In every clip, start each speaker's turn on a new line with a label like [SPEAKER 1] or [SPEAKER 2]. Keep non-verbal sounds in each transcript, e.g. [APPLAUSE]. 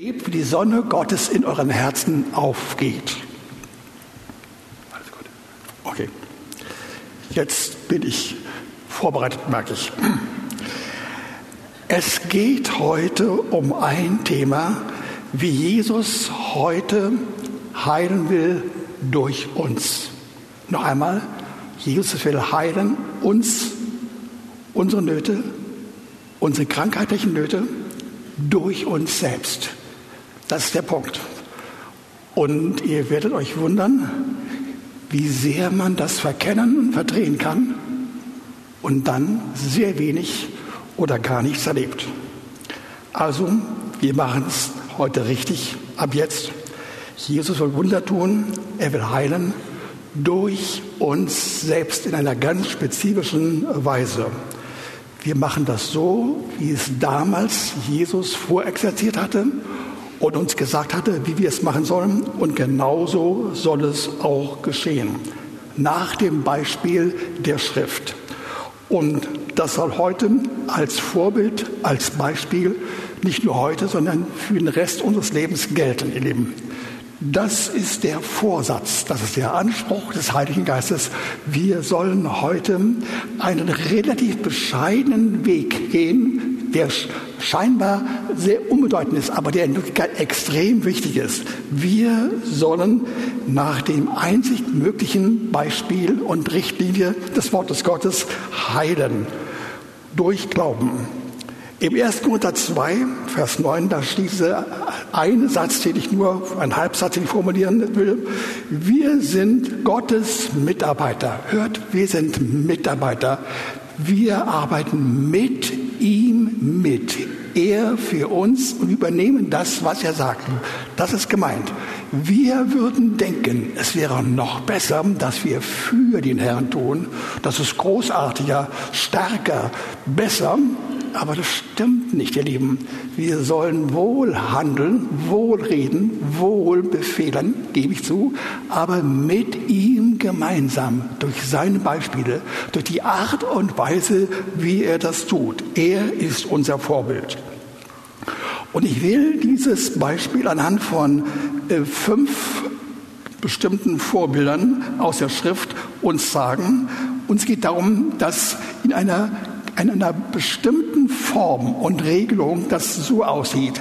[SPEAKER 1] Erlebt, wie die Sonne Gottes in euren Herzen aufgeht. Alles gut. Okay. Jetzt bin ich vorbereitet, merke ich. Es geht heute um ein Thema, wie Jesus heute heilen will durch uns. Noch einmal, Jesus will heilen uns, unsere Nöte, unsere krankheitlichen Nöte durch uns selbst. Das ist der Punkt. Und ihr werdet euch wundern, wie sehr man das verkennen und verdrehen kann und dann sehr wenig oder gar nichts erlebt. Also, wir machen es heute richtig, ab jetzt. Jesus will Wunder tun, er will heilen durch uns selbst in einer ganz spezifischen Weise. Wir machen das so, wie es damals Jesus vorexerziert hatte und uns gesagt hatte, wie wir es machen sollen. Und genauso soll es auch geschehen. Nach dem Beispiel der Schrift. Und das soll heute als Vorbild, als Beispiel nicht nur heute, sondern für den Rest unseres Lebens gelten, ihr Lieben. Das ist der Vorsatz, das ist der Anspruch des Heiligen Geistes. Wir sollen heute einen relativ bescheidenen Weg gehen, der scheinbar sehr unbedeutend ist, aber der in Wirklichkeit extrem wichtig ist. Wir sollen nach dem einzig möglichen Beispiel und Richtlinie des Wortes Gottes heilen. Durch Glauben. Im 1. Korinther 2, Vers 9, da steht dieser eine Satz, den ich nur, ein Halbsatz, den ich formulieren will. Wir sind Gottes Mitarbeiter. Hört, wir sind Mitarbeiter. Wir arbeiten mit ihm mit. Er für uns und übernehmen das, was er sagt. Das ist gemeint. Wir würden denken, es wäre noch besser, dass wir für den Herrn tun. Das ist großartiger, stärker, besser. Aber das stimmt nicht, ihr Lieben. Wir sollen wohl handeln, wohl reden, wohl befehlen, gebe ich zu, aber mit ihm gemeinsam, durch seine Beispiele, durch die Art und Weise, wie er das tut. Er ist unser Vorbild. Und ich will dieses Beispiel anhand von äh, fünf bestimmten Vorbildern aus der Schrift uns sagen. Uns geht darum, dass in einer in einer bestimmten Form und Regelung das so aussieht.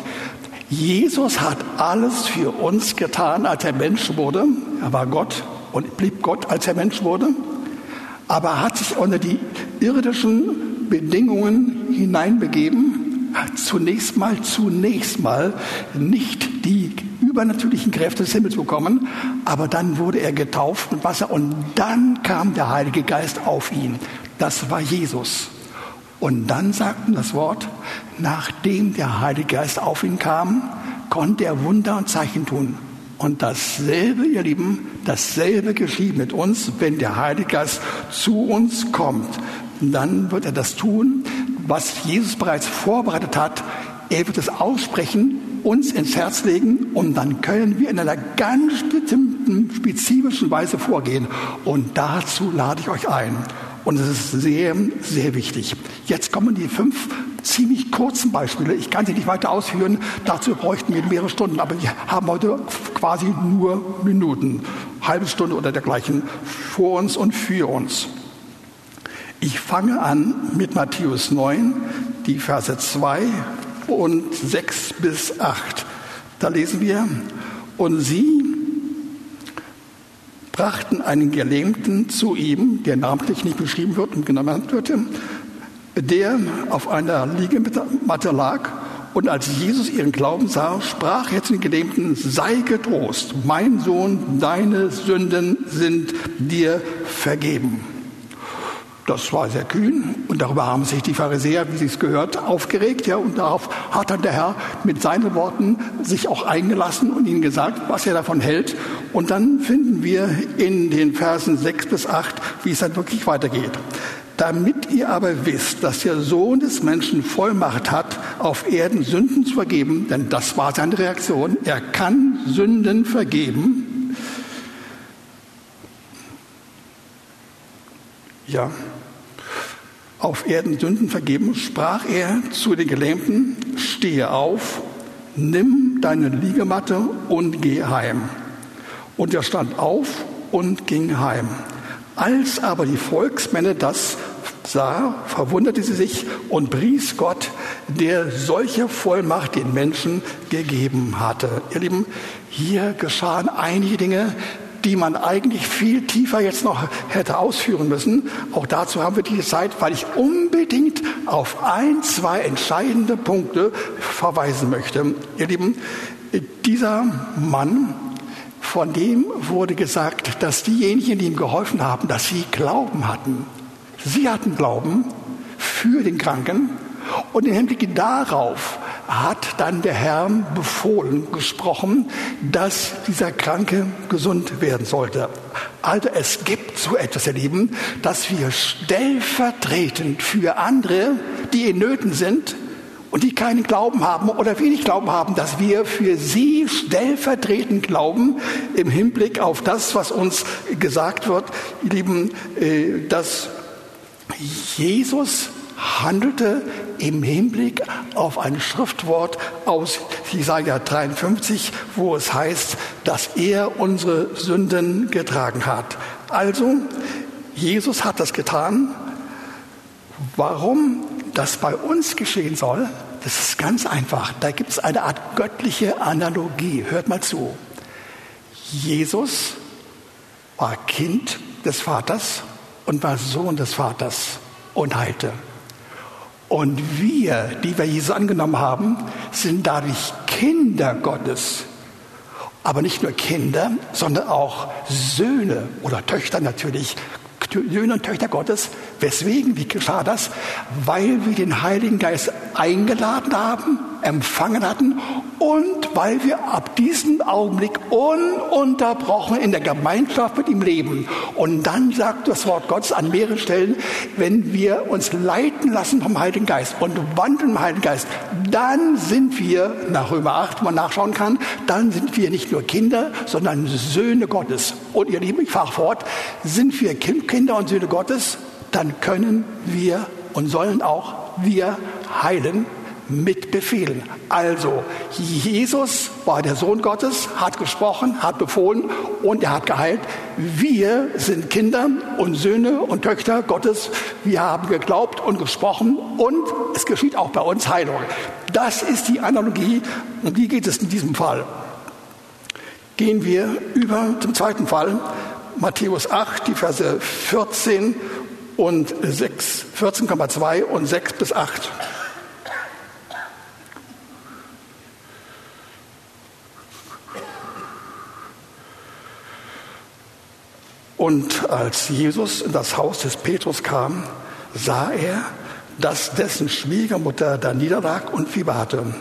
[SPEAKER 1] Jesus hat alles für uns getan, als er Mensch wurde. Er war Gott und blieb Gott, als er Mensch wurde. Aber er hat sich unter die irdischen Bedingungen hineinbegeben. Zunächst mal, zunächst mal nicht die übernatürlichen Kräfte des Himmels bekommen, aber dann wurde er getauft mit Wasser und dann kam der Heilige Geist auf ihn. Das war Jesus. Und dann sagten das Wort, nachdem der Heilige Geist auf ihn kam, konnte er Wunder und Zeichen tun. Und dasselbe, ihr Lieben, dasselbe geschieht mit uns, wenn der Heilige Geist zu uns kommt. Dann wird er das tun, was Jesus bereits vorbereitet hat. Er wird es aussprechen, uns ins Herz legen und dann können wir in einer ganz bestimmten, spezifischen Weise vorgehen. Und dazu lade ich euch ein. Und es ist sehr, sehr wichtig. Jetzt kommen die fünf ziemlich kurzen Beispiele. Ich kann sie nicht weiter ausführen. Dazu bräuchten wir mehrere Stunden. Aber wir haben heute quasi nur Minuten, halbe Stunde oder dergleichen vor uns und für uns. Ich fange an mit Matthäus 9, die Verse 2 und 6 bis 8. Da lesen wir, und sie brachten einen Gelähmten zu ihm, der namentlich nicht beschrieben wird und genannt wird, der auf einer Liegematte lag. Und als Jesus ihren Glauben sah, sprach er zu den Gelähmten, sei getrost, mein Sohn, deine Sünden sind dir vergeben. Das war sehr kühn und darüber haben sich die Pharisäer, wie sie es gehört, aufgeregt. Ja, und darauf hat dann der Herr mit seinen Worten sich auch eingelassen und ihnen gesagt, was er davon hält. Und dann finden wir in den Versen 6 bis 8, wie es dann wirklich weitergeht. Damit ihr aber wisst, dass der Sohn des Menschen Vollmacht hat, auf Erden Sünden zu vergeben, denn das war seine Reaktion, er kann Sünden vergeben. Ja, auf Erden Sünden vergeben, sprach er zu den Gelähmten, stehe auf, nimm deine Liegematte und geh heim. Und er stand auf und ging heim. Als aber die Volksmänner das sah, verwunderte sie sich und pries Gott, der solche Vollmacht den Menschen gegeben hatte. Ihr Lieben, hier geschahen einige Dinge, die man eigentlich viel tiefer jetzt noch hätte ausführen müssen. Auch dazu haben wir die Zeit, weil ich unbedingt auf ein, zwei entscheidende Punkte verweisen möchte. Ihr Lieben, dieser Mann, von dem wurde gesagt, dass diejenigen, die ihm geholfen haben, dass sie Glauben hatten. Sie hatten Glauben für den Kranken und im Hinblick darauf hat dann der Herr befohlen, gesprochen, dass dieser Kranke gesund werden sollte. Also es gibt so etwas, ihr Lieben, dass wir stellvertretend für andere, die in Nöten sind, und die keinen Glauben haben oder wenig Glauben haben, dass wir für sie stellvertretend glauben im Hinblick auf das, was uns gesagt wird, ihr Lieben, äh, dass Jesus handelte im Hinblick auf ein Schriftwort aus Jesaja 53, wo es heißt, dass er unsere Sünden getragen hat. Also, Jesus hat das getan. Warum das bei uns geschehen soll, das ist ganz einfach. Da gibt es eine Art göttliche Analogie. Hört mal zu. Jesus war Kind des Vaters und war Sohn des Vaters und heilte. Und wir, die wir Jesus angenommen haben, sind dadurch Kinder Gottes. Aber nicht nur Kinder, sondern auch Söhne oder Töchter natürlich Söhne und Töchter Gottes. Weswegen? Wie geschah das? Weil wir den Heiligen Geist eingeladen haben, empfangen hatten und weil wir ab diesem Augenblick ununterbrochen in der Gemeinschaft mit ihm leben. Und dann sagt das Wort Gottes an mehreren Stellen, wenn wir uns leiten lassen vom Heiligen Geist und wandeln im Heiligen Geist, dann sind wir, nach Römer 8, wo man nachschauen kann, dann sind wir nicht nur Kinder, sondern Söhne Gottes. Und ihr Lieben, ich fahre fort, sind wir Kinder und Söhne Gottes, dann können wir und sollen auch wir heilen mit Befehlen. Also, Jesus war der Sohn Gottes, hat gesprochen, hat befohlen und er hat geheilt. Wir sind Kinder und Söhne und Töchter Gottes. Wir haben geglaubt und gesprochen und es geschieht auch bei uns Heilung. Das ist die Analogie und wie geht es in diesem Fall? Gehen wir über zum zweiten Fall. Matthäus 8, die Verse 14 und 6, 14,2 und 6 bis 8. Und als Jesus in das Haus des Petrus kam, sah er, dass dessen Schwiegermutter da niederlag und Fieber hatte.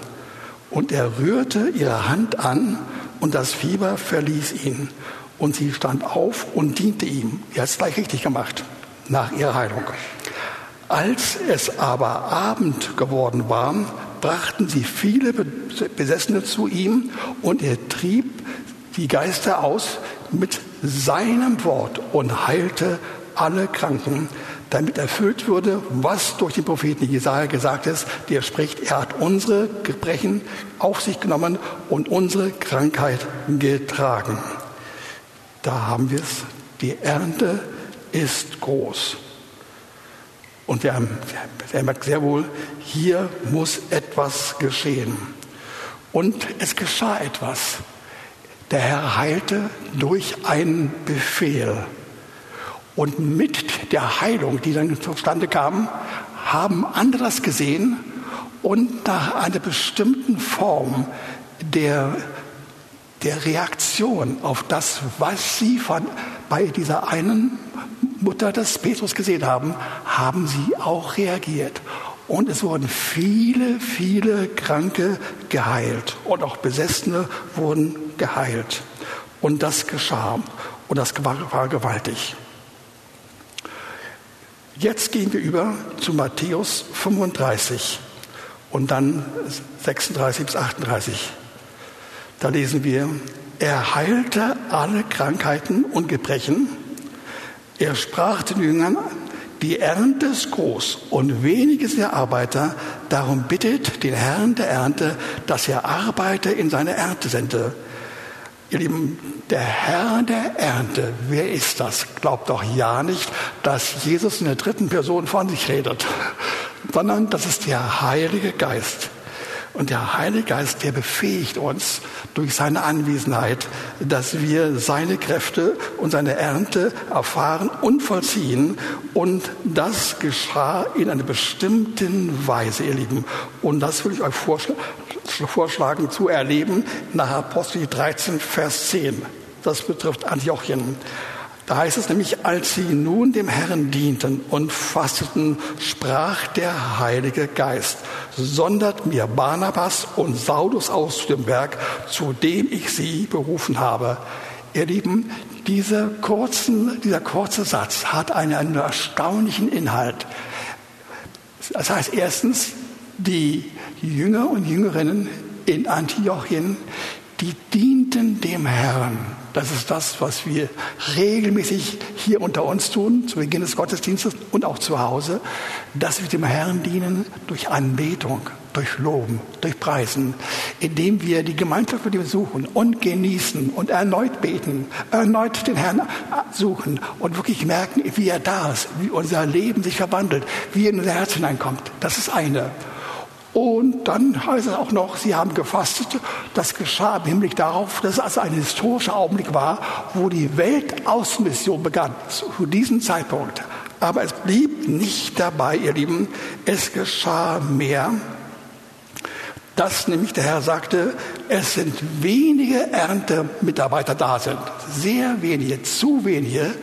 [SPEAKER 1] Und er rührte ihre Hand an und das Fieber verließ ihn. Und sie stand auf und diente ihm. Er hat es gleich richtig gemacht nach ihrer Heilung. Als es aber Abend geworden war, brachten sie viele Besessene zu ihm und er trieb die Geister aus mit seinem Wort und heilte alle Kranken, damit erfüllt würde, was durch den Propheten Jesaja gesagt ist, der spricht, er hat unsere Gebrechen auf sich genommen und unsere Krankheit getragen. Da haben wir es. Die Ernte ist groß. Und wir haben, sehr wohl, hier muss etwas geschehen. Und es geschah etwas. Der Herr heilte durch einen Befehl. Und mit der Heilung, die dann zustande kam, haben andere das gesehen und nach einer bestimmten Form der, der Reaktion auf das, was sie von, bei dieser einen Mutter des Petrus gesehen haben, haben sie auch reagiert. Und es wurden viele, viele Kranke geheilt und auch Besessene wurden geheilt. Und das geschah und das war, war gewaltig. Jetzt gehen wir über zu Matthäus 35 und dann 36 bis 38. Da lesen wir, er heilte alle Krankheiten und Gebrechen. Er sprach den Jüngern, Die Ernte ist groß und wenige sind Arbeiter. Darum bittet den Herrn der Ernte, dass er Arbeiter in seine Ernte sende. Ihr Lieben, der Herr der Ernte, wer ist das? Glaubt doch ja nicht, dass Jesus in der dritten Person von sich redet, sondern das ist der Heilige Geist. Und der Heilige Geist, der befähigt uns durch seine Anwesenheit, dass wir seine Kräfte und seine Ernte erfahren und vollziehen. Und das geschah in einer bestimmten Weise, ihr Lieben. Und das will ich euch vorschlagen zu erleben nach Apostel 13, Vers 10. Das betrifft Antiochien. Da heißt es nämlich, als sie nun dem Herrn dienten und fasteten, sprach der Heilige Geist, sondert mir Barnabas und Saulus aus zu dem Werk, zu dem ich sie berufen habe. Ihr Lieben, diese kurzen, dieser kurze Satz hat einen, einen erstaunlichen Inhalt. Das heißt erstens, die Jünger und Jüngerinnen in Antiochien, die dienten dem Herrn. Das ist das, was wir regelmäßig hier unter uns tun, zu Beginn des Gottesdienstes und auch zu Hause, dass wir dem Herrn dienen durch Anbetung, durch Loben, durch Preisen, indem wir die Gemeinschaft mit ihm suchen und genießen und erneut beten, erneut den Herrn suchen und wirklich merken, wie er da ist, wie unser Leben sich verwandelt, wie er in unser Herz hineinkommt. Das ist eine. Und dann heißt es auch noch, sie haben gefastet. Das geschah im Hinblick darauf, dass es ein historischer Augenblick war, wo die Weltaußenmission begann, zu diesem Zeitpunkt. Aber es blieb nicht dabei, ihr Lieben. Es geschah mehr. Dass nämlich der Herr sagte, es sind wenige Erntemitarbeiter da sind. Sehr wenige, zu wenige.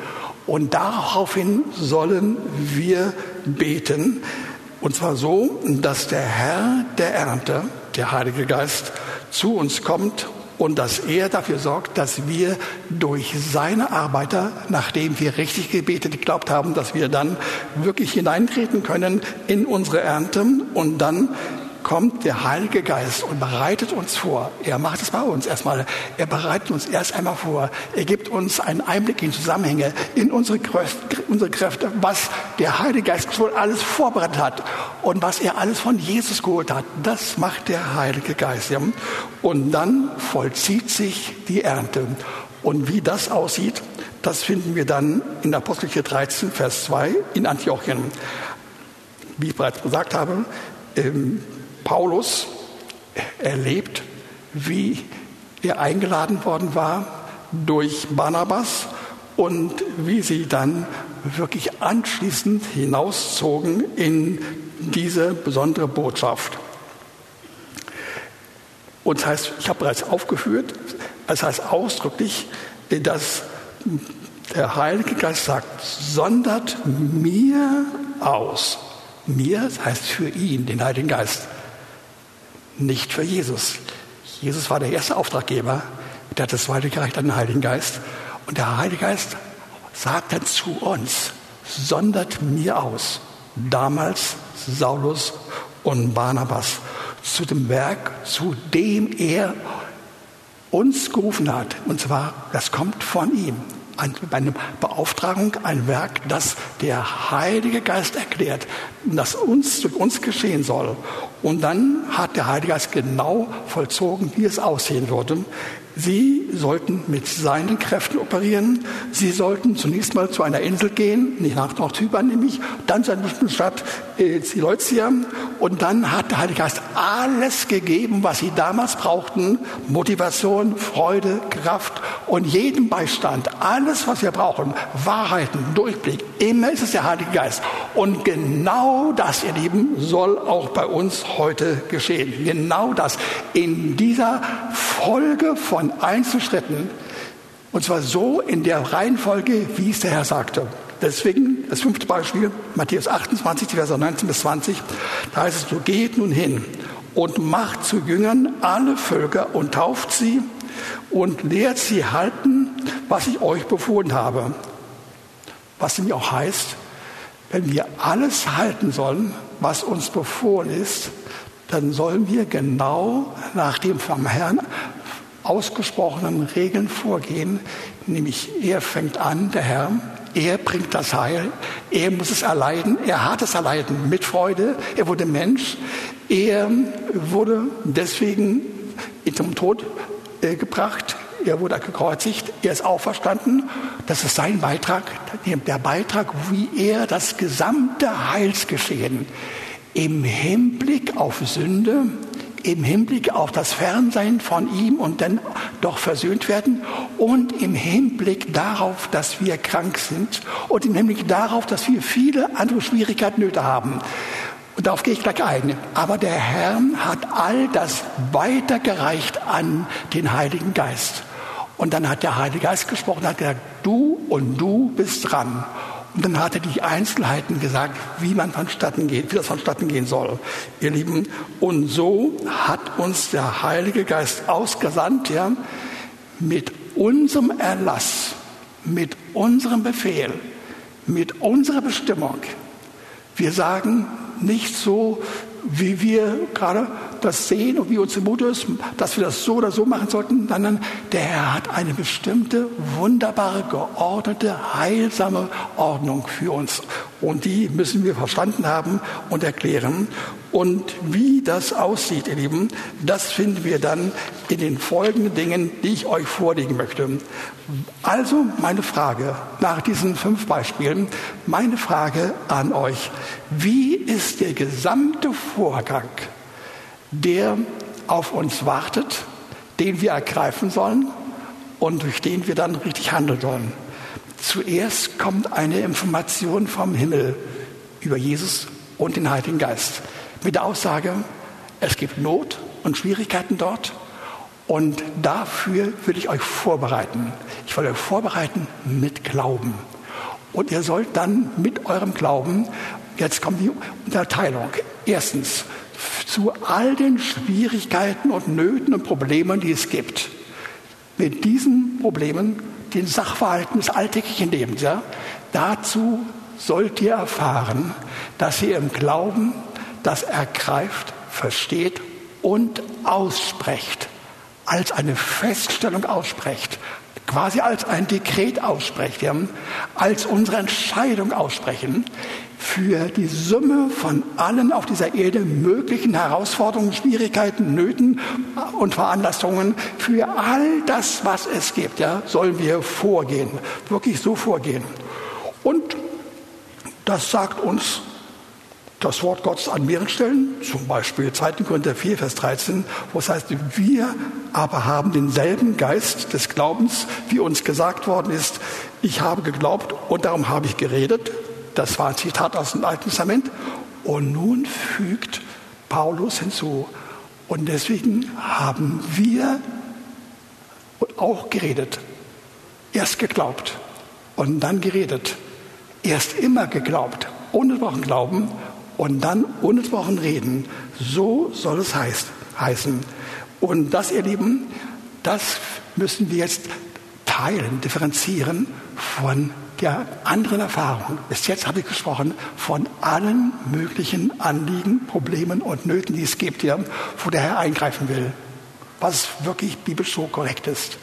[SPEAKER 1] Und daraufhin sollen wir beten. Und zwar so, dass der Herr der Ernte, der Heilige Geist, zu uns kommt und dass er dafür sorgt, dass wir durch seine Arbeiter, nachdem wir richtig gebetet geglaubt haben, dass wir dann wirklich hineintreten können in unsere Ernte und dann kommt der Heilige Geist und bereitet uns vor. Er macht es bei uns erstmal. Er bereitet uns erst einmal vor. Er gibt uns einen Einblick in Zusammenhänge, in unsere, unsere Kräfte, was der Heilige Geist schon alles vorbereitet hat und was er alles von Jesus geholt hat. Das macht der Heilige Geist. Und dann vollzieht sich die Ernte. Und wie das aussieht, das finden wir dann in Apostelgeschichte 13, Vers 2 in Antiochien. Wie ich bereits gesagt habe, ähm, Paulus erlebt, wie er eingeladen worden war durch Barnabas und wie sie dann wirklich anschließend hinauszogen in diese besondere Botschaft. Und das heißt, ich habe bereits aufgeführt, das heißt ausdrücklich, dass der Heilige Geist sagt, sondert mir aus. Mir, das heißt für ihn, den Heiligen Geist nicht für Jesus. Jesus war der erste Auftraggeber, der hat das weitergereicht an den Heiligen Geist. Und der Heilige Geist sagt dann zu uns, sondert mir aus, damals Saulus und Barnabas, zu dem Werk, zu dem er uns gerufen hat. Und zwar, das kommt von ihm eine Beauftragung, ein Werk, das der Heilige Geist erklärt, das uns durch uns geschehen soll. Und dann hat der Heilige Geist genau vollzogen, wie es aussehen würde. Sie sollten mit seinen Kräften operieren. Sie sollten zunächst mal zu einer Insel gehen, nicht nach Nordzypern nämlich, dann zu einer bestimmten Stadt, äh. Und dann hat der Heilige Geist alles gegeben, was sie damals brauchten. Motivation, Freude, Kraft und jeden Beistand. Alles, was wir brauchen. Wahrheiten, Durchblick. Immer ist es der Heilige Geist. Und genau das, ihr Lieben, soll auch bei uns heute geschehen. Genau das. In dieser Folge von von Einzelschritten. Und zwar so in der Reihenfolge, wie es der Herr sagte. Deswegen das fünfte Beispiel, Matthäus 28, Verse 19 bis 20. Da heißt es, so geht nun hin und macht zu Jüngern alle Völker und tauft sie und lehrt sie halten, was ich euch befohlen habe. Was nämlich auch heißt, wenn wir alles halten sollen, was uns befohlen ist, dann sollen wir genau nach dem vom Herrn ausgesprochenen Regeln vorgehen, nämlich er fängt an, der Herr, Er bringt das Heil. Er muss es erleiden. Er hat es erleiden mit Freude. Er wurde Mensch. Er wurde deswegen zum Tod äh, gebracht. Er wurde gekreuzigt. Er ist auferstanden. Das ist sein Beitrag. Der Beitrag, wie er das gesamte Heilsgeschehen im Hinblick auf Sünde, im Hinblick auf das Fernsein von ihm und dann doch versöhnt werden und im Hinblick darauf, dass wir krank sind und im Hinblick darauf, dass wir viele andere Schwierigkeiten, Nöte haben. Und darauf gehe ich gleich ein. Aber der Herr hat all das weitergereicht an den Heiligen Geist. Und dann hat der Heilige Geist gesprochen, hat gesagt, du und du bist dran. Und dann hat er die Einzelheiten gesagt, wie man vonstatten geht, wie das vonstatten gehen soll, ihr Lieben. Und so hat uns der Heilige Geist ausgesandt, ja, mit unserem Erlass, mit unserem Befehl, mit unserer Bestimmung. Wir sagen nicht so, wie wir gerade das sehen und wie uns zumut ist, dass wir das so oder so machen sollten, sondern der Herr hat eine bestimmte, wunderbare, geordnete, heilsame Ordnung für uns. Und die müssen wir verstanden haben und erklären. Und wie das aussieht, ihr Lieben, das finden wir dann in den folgenden Dingen, die ich euch vorlegen möchte. Also meine Frage nach diesen fünf Beispielen, meine Frage an euch. Wie ist der gesamte Vorgang, der auf uns wartet, den wir ergreifen sollen und durch den wir dann richtig handeln sollen? Zuerst kommt eine Information vom Himmel über Jesus und den Heiligen Geist mit der Aussage, es gibt Not und Schwierigkeiten dort und dafür will ich euch vorbereiten. Ich will euch vorbereiten mit Glauben. Und ihr sollt dann mit eurem Glauben, jetzt kommt die Unterteilung. Erstens, zu all den Schwierigkeiten und Nöten und Problemen, die es gibt. Mit diesen Problemen, den Sachverhalten des alltäglichen Lebens, ja, dazu sollt ihr erfahren, dass ihr im Glauben das ergreift, versteht und aussprecht, als eine Feststellung aussprecht, quasi als ein Dekret aussprecht, ja, als unsere Entscheidung aussprechen für die Summe von allen auf dieser Erde möglichen Herausforderungen, Schwierigkeiten, Nöten und Veranlassungen, für all das, was es gibt, ja, sollen wir vorgehen, wirklich so vorgehen. Und das sagt uns das Wort Gottes an mehreren Stellen, zum Beispiel 2. Korinther 4, Vers 13, wo es heißt, wir aber haben denselben Geist des Glaubens, wie uns gesagt worden ist, ich habe geglaubt und darum habe ich geredet. Das war ein Zitat aus dem Alten Testament. Und nun fügt Paulus hinzu, und deswegen haben wir auch geredet. Erst geglaubt und dann geredet. Erst immer geglaubt, ohne Wochen glauben und dann ununterbrochen reden. So soll es heißt, heißen. Und das, ihr Lieben, das müssen wir jetzt teilen, differenzieren von der anderen Erfahrung. Bis jetzt habe ich gesprochen von allen möglichen Anliegen, Problemen und Nöten, die es gibt, hier, wo der Herr eingreifen will, was wirklich biblisch so korrekt ist.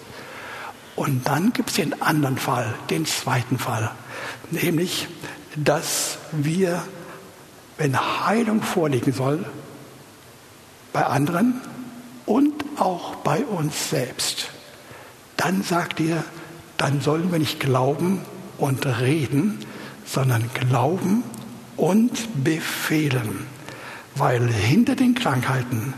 [SPEAKER 1] Und dann gibt es den anderen Fall, den zweiten Fall, nämlich, dass wir wenn Heilung vorliegen soll, bei anderen und auch bei uns selbst, dann sagt ihr, dann sollen wir nicht glauben und reden, sondern glauben und befehlen. Weil hinter den Krankheiten,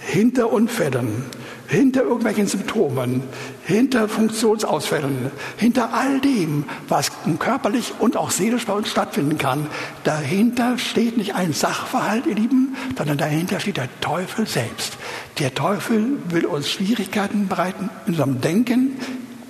[SPEAKER 1] hinter Unfällen, hinter irgendwelchen Symptomen, hinter Funktionsausfällen, hinter all dem, was körperlich und auch seelisch bei uns stattfinden kann, dahinter steht nicht ein Sachverhalt, ihr Lieben, sondern dahinter steht der Teufel selbst. Der Teufel will uns Schwierigkeiten bereiten in unserem Denken,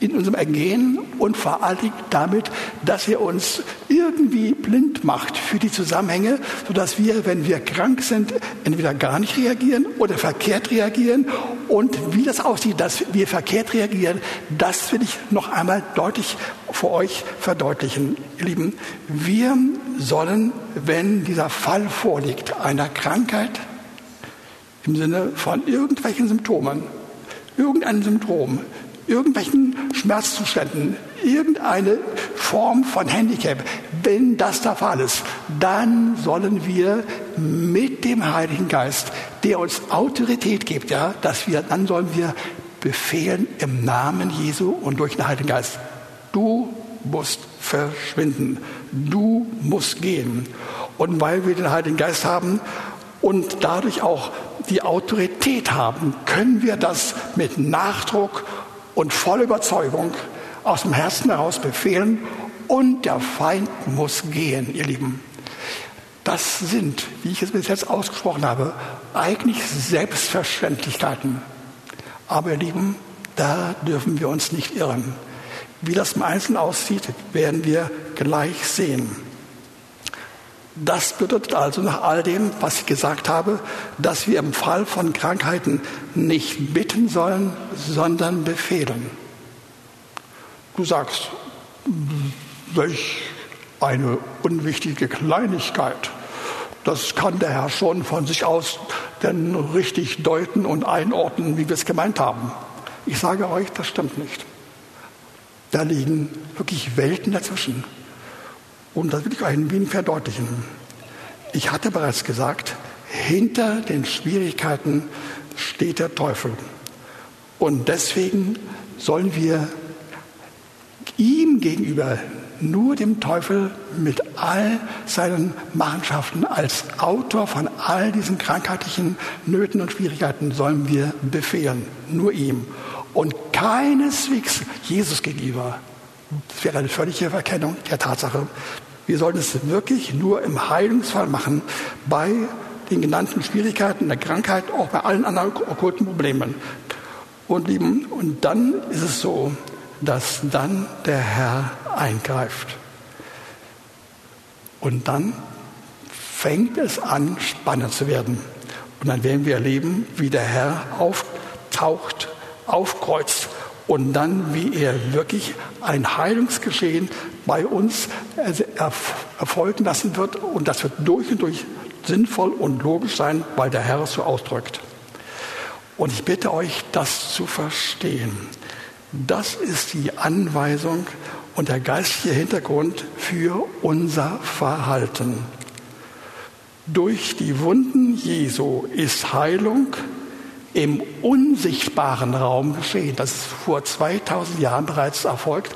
[SPEAKER 1] in unserem Ergehen und vor allem damit, dass er uns irgendwie blind macht für die Zusammenhänge, sodass wir, wenn wir krank sind, entweder gar nicht reagieren oder verkehrt reagieren. Und wie das aussieht, dass wir verkehrt reagieren, das will ich noch einmal deutlich vor euch verdeutlichen. Ihr Lieben, wir sollen, wenn dieser Fall vorliegt, einer Krankheit im Sinne von irgendwelchen Symptomen, irgendein Symptom, irgendwelchen Schmerzzuständen, irgendeine Form von Handicap. Wenn das der Fall ist, dann sollen wir mit dem Heiligen Geist, der uns Autorität gibt, ja, dass wir, dann sollen wir befehlen im Namen Jesu und durch den Heiligen Geist. Du musst verschwinden. Du musst gehen. Und weil wir den Heiligen Geist haben und dadurch auch die Autorität haben, können wir das mit Nachdruck und voller Überzeugung aus dem Herzen heraus befehlen und der Feind muss gehen, ihr Lieben. Das sind, wie ich es bis jetzt ausgesprochen habe, eigentlich Selbstverständlichkeiten. Aber ihr Lieben, da dürfen wir uns nicht irren. Wie das im Einzelnen aussieht, werden wir gleich sehen. Das bedeutet also nach all dem, was ich gesagt habe, dass wir im Fall von Krankheiten nicht bitten sollen, sondern befehlen. Du sagst, welch eine unwichtige Kleinigkeit. Das kann der Herr schon von sich aus denn richtig deuten und einordnen, wie wir es gemeint haben. Ich sage euch, das stimmt nicht. Da liegen wirklich Welten dazwischen. Und das will ich euch ein wenig verdeutlichen. Ich hatte bereits gesagt, hinter den Schwierigkeiten steht der Teufel. Und deswegen sollen wir ihm gegenüber nur dem Teufel mit all seinen Machenschaften als Autor von all diesen krankheitlichen Nöten und Schwierigkeiten sollen wir befehlen, nur ihm. Und keineswegs Jesus gegenüber. Das wäre eine völlige Verkennung der Tatsache. Wir sollten es wirklich nur im Heilungsfall machen, bei den genannten Schwierigkeiten der Krankheit, auch bei allen anderen okkulten Problemen. Und, lieben, und dann ist es so, dass dann der Herr eingreift. Und dann fängt es an, spannend zu werden. Und dann werden wir erleben, wie der Herr auftaucht, aufkreuzt und dann, wie er wirklich ein Heilungsgeschehen bei uns erfolgen lassen wird. Und das wird durch und durch sinnvoll und logisch sein, weil der Herr es so ausdrückt. Und ich bitte euch, das zu verstehen. Das ist die Anweisung und der geistliche Hintergrund für unser Verhalten. Durch die Wunden Jesu ist Heilung im unsichtbaren Raum geschehen. Das ist vor 2000 Jahren bereits erfolgt.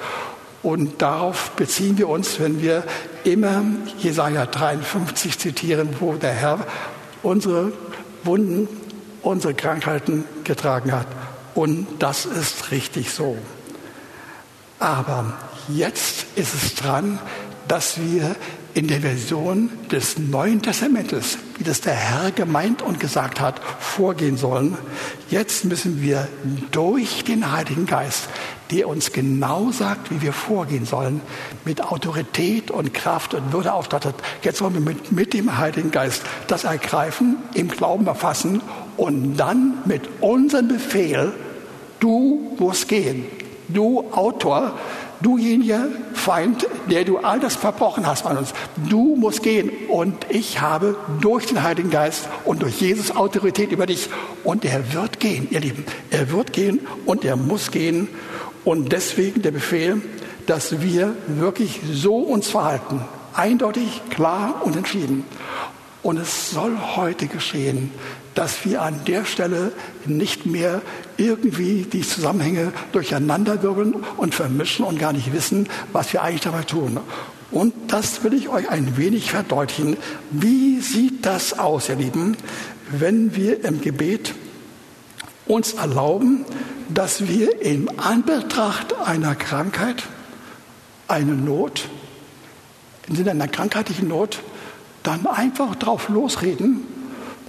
[SPEAKER 1] Und darauf beziehen wir uns, wenn wir immer Jesaja 53 zitieren, wo der Herr unsere Wunden, unsere Krankheiten getragen hat. Und das ist richtig so. Aber jetzt ist es dran, dass wir in der Version des Neuen Testamentes, wie das der Herr gemeint und gesagt hat, vorgehen sollen. Jetzt müssen wir durch den Heiligen Geist, der uns genau sagt, wie wir vorgehen sollen, mit Autorität und Kraft und Würde ausstattet. Jetzt wollen wir mit, mit dem Heiligen Geist das ergreifen, im Glauben erfassen und dann mit unserem Befehl Du musst gehen. Du Autor, dujeniger Feind, der du all das verbrochen hast an uns. Du musst gehen. Und ich habe durch den Heiligen Geist und durch Jesus Autorität über dich. Und er wird gehen, ihr Lieben. Er wird gehen und er muss gehen. Und deswegen der Befehl, dass wir wirklich so uns verhalten. Eindeutig, klar und entschieden. Und es soll heute geschehen, dass wir an der Stelle nicht mehr irgendwie die Zusammenhänge durcheinanderwirbeln und vermischen und gar nicht wissen, was wir eigentlich dabei tun. Und das will ich euch ein wenig verdeutlichen. Wie sieht das aus, ihr Lieben, wenn wir im Gebet uns erlauben, dass wir in Anbetracht einer Krankheit, eine Not, im Sinne einer krankheitlichen Not, dann einfach drauf losreden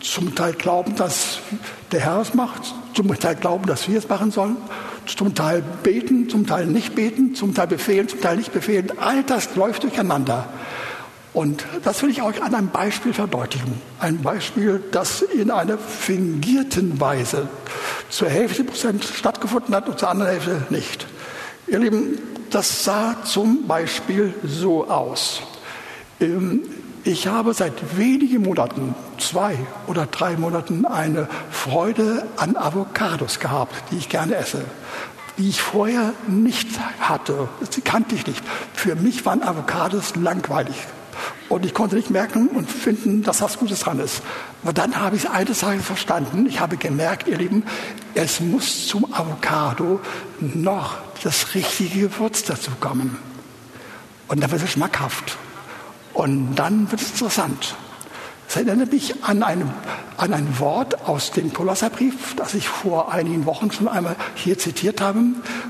[SPEAKER 1] zum Teil glauben, dass der Herr es macht, zum Teil glauben, dass wir es machen sollen, zum Teil beten, zum Teil nicht beten, zum Teil befehlen, zum Teil nicht befehlen. All das läuft durcheinander. Und das will ich euch an einem Beispiel verdeutlichen. Ein Beispiel, das in einer fingierten Weise zur Hälfte Prozent stattgefunden hat und zur anderen Hälfte nicht. Ihr Lieben, das sah zum Beispiel so aus. Ähm, ich habe seit wenigen Monaten, zwei oder drei Monaten, eine Freude an Avocados gehabt, die ich gerne esse. die ich vorher nicht hatte. Sie kannte ich nicht. Für mich waren Avocados langweilig. Und ich konnte nicht merken und finden, dass das Gutes dran ist. Aber dann habe ich es eines Tages verstanden. Ich habe gemerkt, ihr Lieben, es muss zum Avocado noch das richtige Gewürz dazu kommen. Und dann wird es schmackhaft. Und dann wird es interessant. Es erinnert mich an ein, an ein Wort aus dem Kolosserbrief, das ich vor einigen Wochen schon einmal hier zitiert habe,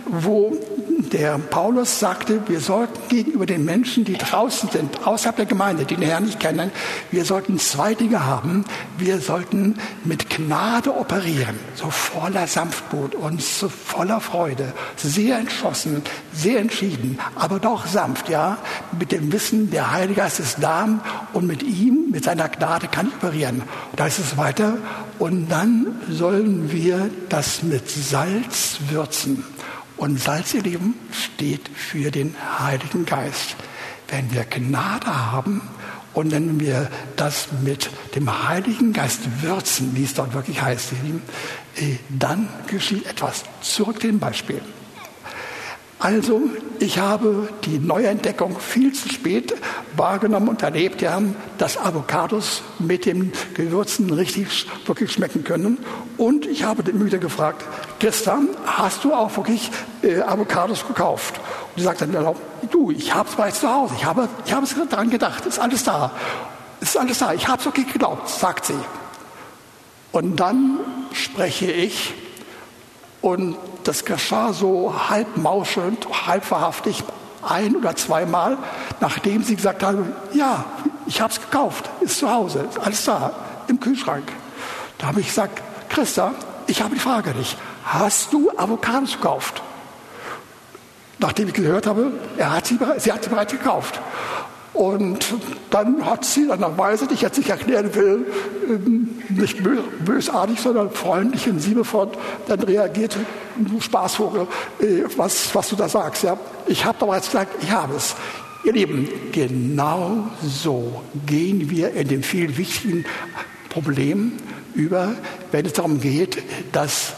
[SPEAKER 1] wo der Paulus sagte, wir sollten gegenüber den Menschen, die draußen sind, außerhalb der Gemeinde, die den Herrn nicht kennen, wir sollten zwei Dinge haben. Wir sollten mit Gnade operieren, so voller Sanftmut und so voller Freude, sehr entschlossen, sehr entschieden, aber doch sanft, ja, mit dem Wissen, der Heilige Geist ist da und mit ihm, mit seiner Gnade kann ich operieren. da ist es weiter. Und dann sollen wir das mit Salz würzen. Und Salz, ihr Lieben, steht für den Heiligen Geist. Wenn wir Gnade haben und wenn wir das mit dem Heiligen Geist würzen, wie es dort wirklich heißt, ihr Lieben, äh, dann geschieht etwas. Zurück dem Beispiel. Also, ich habe die Neuentdeckung viel zu spät wahrgenommen und erlebt, ja, dass Avocados mit dem Gewürzen richtig wirklich schmecken können. Und ich habe den Müde gefragt, Christa, hast du auch wirklich äh, Avocados gekauft? Und sie sagt dann, du, ich habe es bereits zu Hause, ich habe, ich habe es daran gedacht, ist alles da. Ist alles da, ich habe es wirklich geglaubt, sagt sie. Und dann spreche ich und das geschah so halb mauschelnd, halb verhaftig, ein oder zweimal, nachdem sie gesagt haben, ja, ich habe es gekauft, ist zu Hause, ist alles da, im Kühlschrank. Da habe ich gesagt, Christa, ich habe die Frage nicht. Hast du Avocados gekauft? Nachdem ich gehört habe, er hat sie, sie hat sie bereits gekauft. Und dann hat sie in einer Weise, die ich jetzt nicht erklären will, ähm, nicht bösartig, sondern freundlich und liebevoll dann reagiert, du Spaßvogel, äh, was, was du da sagst. Ja? Ich habe bereits gesagt, ich habe es. Ihr Lieben, genau so gehen wir in dem viel wichtigen Problem über, wenn es darum geht, dass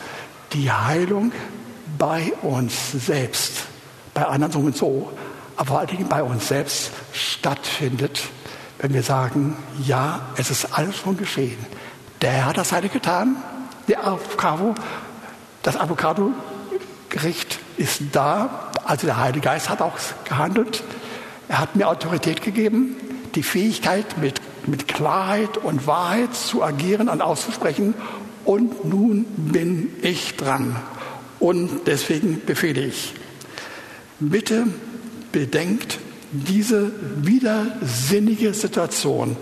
[SPEAKER 1] die Heilung bei uns selbst, bei anderen so, aber vor allen Dingen bei uns selbst stattfindet, wenn wir sagen, ja, es ist alles schon geschehen. Der Herr hat das eine getan, der Avocado, das Avocado-Gericht ist da, also der Heilige Geist hat auch gehandelt. Er hat mir Autorität gegeben, die Fähigkeit, mit, mit Klarheit und Wahrheit zu agieren und auszusprechen. Und nun bin ich dran. Und deswegen befehle ich, bitte bedenkt diese widersinnige Situation,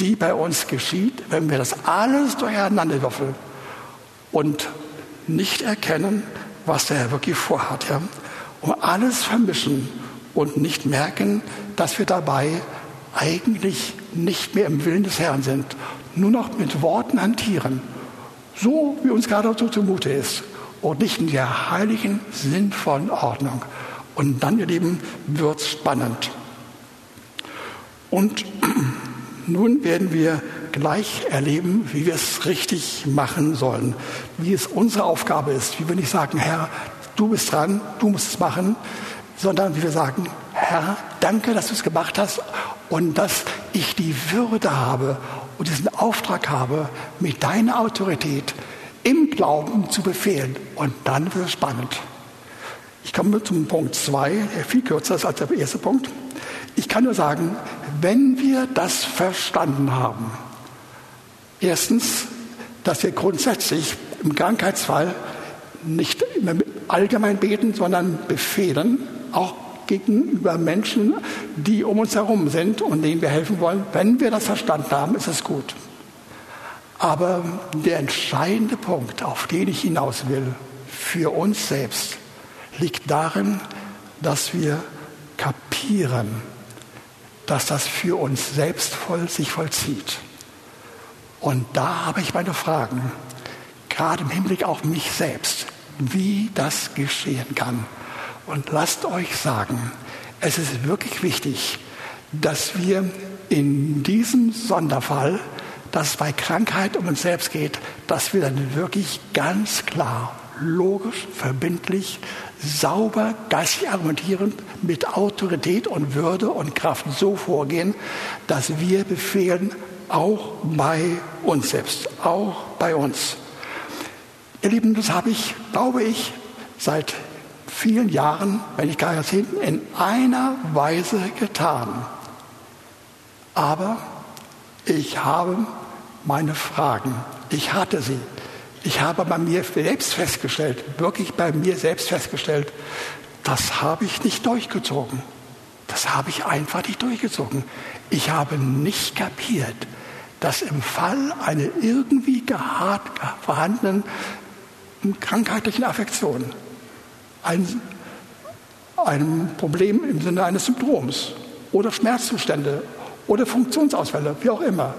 [SPEAKER 1] die bei uns geschieht, wenn wir das alles durcheinander würfeln und nicht erkennen, was der Herr wirklich vorhat. Ja? Und alles vermischen und nicht merken, dass wir dabei eigentlich nicht mehr im Willen des Herrn sind, nur noch mit Worten hantieren, so wie uns gerade so zumute ist und nicht in der heiligen, sinnvollen Ordnung. Und dann, ihr Lieben, wird spannend. Und [CLEARS THROAT] nun werden wir gleich erleben, wie wir es richtig machen sollen, wie es unsere Aufgabe ist, wie wir nicht sagen, Herr, du bist dran, du musst es machen, sondern wie wir sagen, Herr, danke, dass du es gemacht hast und dass ich die Würde habe und diesen Auftrag habe, mit deiner Autorität im Glauben zu befehlen. Und dann wird es spannend. Ich komme zum Punkt 2, der viel kürzer ist als der erste Punkt. Ich kann nur sagen, wenn wir das verstanden haben, erstens, dass wir grundsätzlich im Krankheitsfall nicht allgemein beten, sondern befehlen, auch gegenüber Menschen, die um uns herum sind und denen wir helfen wollen. Wenn wir das verstanden haben, ist es gut. Aber der entscheidende Punkt, auf den ich hinaus will, für uns selbst, liegt darin, dass wir kapieren, dass das für uns selbst voll sich vollzieht. Und da habe ich meine Fragen, gerade im Hinblick auf mich selbst, wie das geschehen kann. Und lasst euch sagen, es ist wirklich wichtig, dass wir in diesem Sonderfall, dass es bei Krankheit um uns selbst geht, dass wir dann wirklich ganz klar logisch, verbindlich, sauber, geistig argumentierend, mit Autorität und Würde und Kraft so vorgehen, dass wir befehlen, auch bei uns selbst, auch bei uns. Ihr Lieben, das habe ich, glaube ich, seit vielen Jahren, wenn nicht gar Jahrzehnten, in einer Weise getan. Aber ich habe meine Fragen. Ich hatte sie. Ich habe bei mir selbst festgestellt, wirklich bei mir selbst festgestellt, das habe ich nicht durchgezogen. Das habe ich einfach nicht durchgezogen. Ich habe nicht kapiert, dass im Fall einer irgendwie gehart vorhandenen krankheitlichen Affektion, ein, einem Problem im Sinne eines Symptoms oder Schmerzzustände oder Funktionsausfälle, wie auch immer,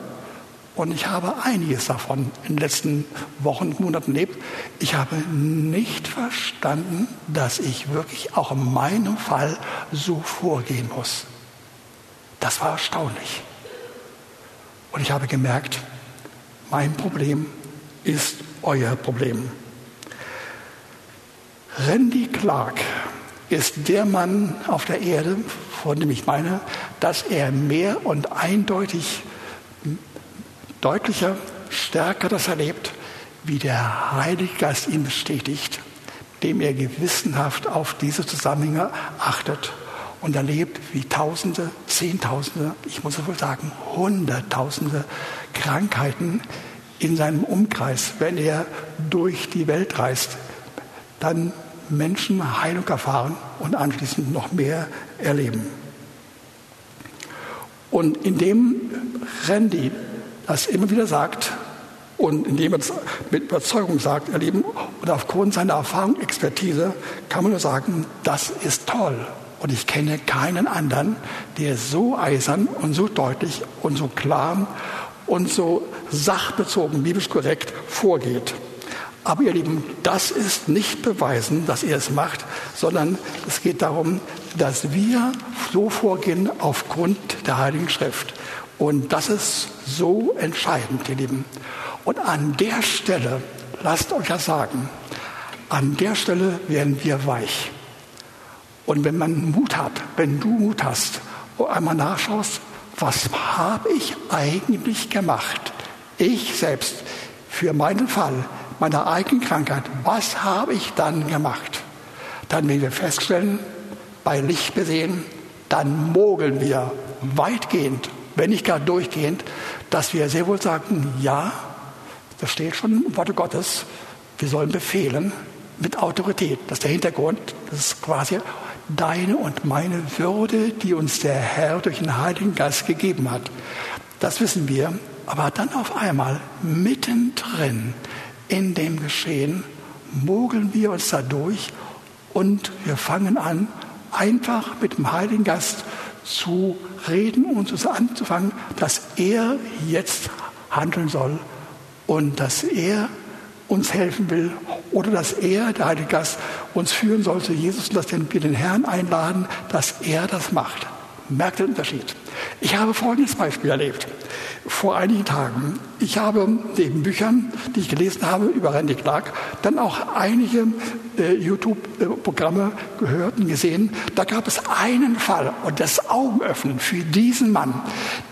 [SPEAKER 1] und ich habe einiges davon in den letzten Wochen Monaten erlebt. Ich habe nicht verstanden, dass ich wirklich auch in meinem Fall so vorgehen muss. Das war erstaunlich. Und ich habe gemerkt, mein Problem ist euer Problem. Randy Clark ist der Mann auf der Erde, von dem ich meine, dass er mehr und eindeutig deutlicher, stärker das erlebt, wie der Heilige Geist ihn bestätigt, dem er gewissenhaft auf diese Zusammenhänge achtet und erlebt, wie Tausende, Zehntausende, ich muss wohl sagen, Hunderttausende Krankheiten in seinem Umkreis, wenn er durch die Welt reist, dann Menschen Heilung erfahren und anschließend noch mehr erleben. Und indem Randy das immer wieder sagt und indem er es mit Überzeugung sagt, erleben und aufgrund seiner Erfahrung, Expertise kann man nur sagen, das ist toll. Und ich kenne keinen anderen, der so eisern und so deutlich und so klar und so sachbezogen, biblisch korrekt vorgeht. Aber ihr Lieben, das ist nicht beweisen, dass er es macht, sondern es geht darum, dass wir so vorgehen aufgrund der Heiligen Schrift. Und das ist so entscheidend, ihr Lieben. Und an der Stelle, lasst euch das sagen, an der Stelle werden wir weich. Und wenn man Mut hat, wenn du Mut hast, wo einmal nachschaust, was habe ich eigentlich gemacht? Ich selbst, für meinen Fall, meiner eigenen Krankheit, was habe ich dann gemacht? Dann werden wir feststellen, bei Licht besehen, dann mogeln wir weitgehend wenn nicht gar durchgehend, dass wir sehr wohl sagen, ja, das steht schon im Worte Gottes, wir sollen befehlen mit Autorität. Das ist der Hintergrund, das ist quasi deine und meine Würde, die uns der Herr durch den Heiligen Geist gegeben hat. Das wissen wir, aber dann auf einmal mittendrin in dem Geschehen mogeln wir uns da durch und wir fangen an, einfach mit dem Heiligen Geist zu reden und so anzufangen, dass er jetzt handeln soll und dass er uns helfen will oder dass er, der Heilige Geist, uns führen soll zu Jesus und dass wir den Herrn einladen, dass er das macht. Merkt den Unterschied. Ich habe folgendes Beispiel erlebt. Vor einigen Tagen. Ich habe neben Büchern, die ich gelesen habe über Randy Clark, dann auch einige äh, YouTube-Programme gehört und gesehen. Da gab es einen Fall und das Augenöffnen für diesen Mann.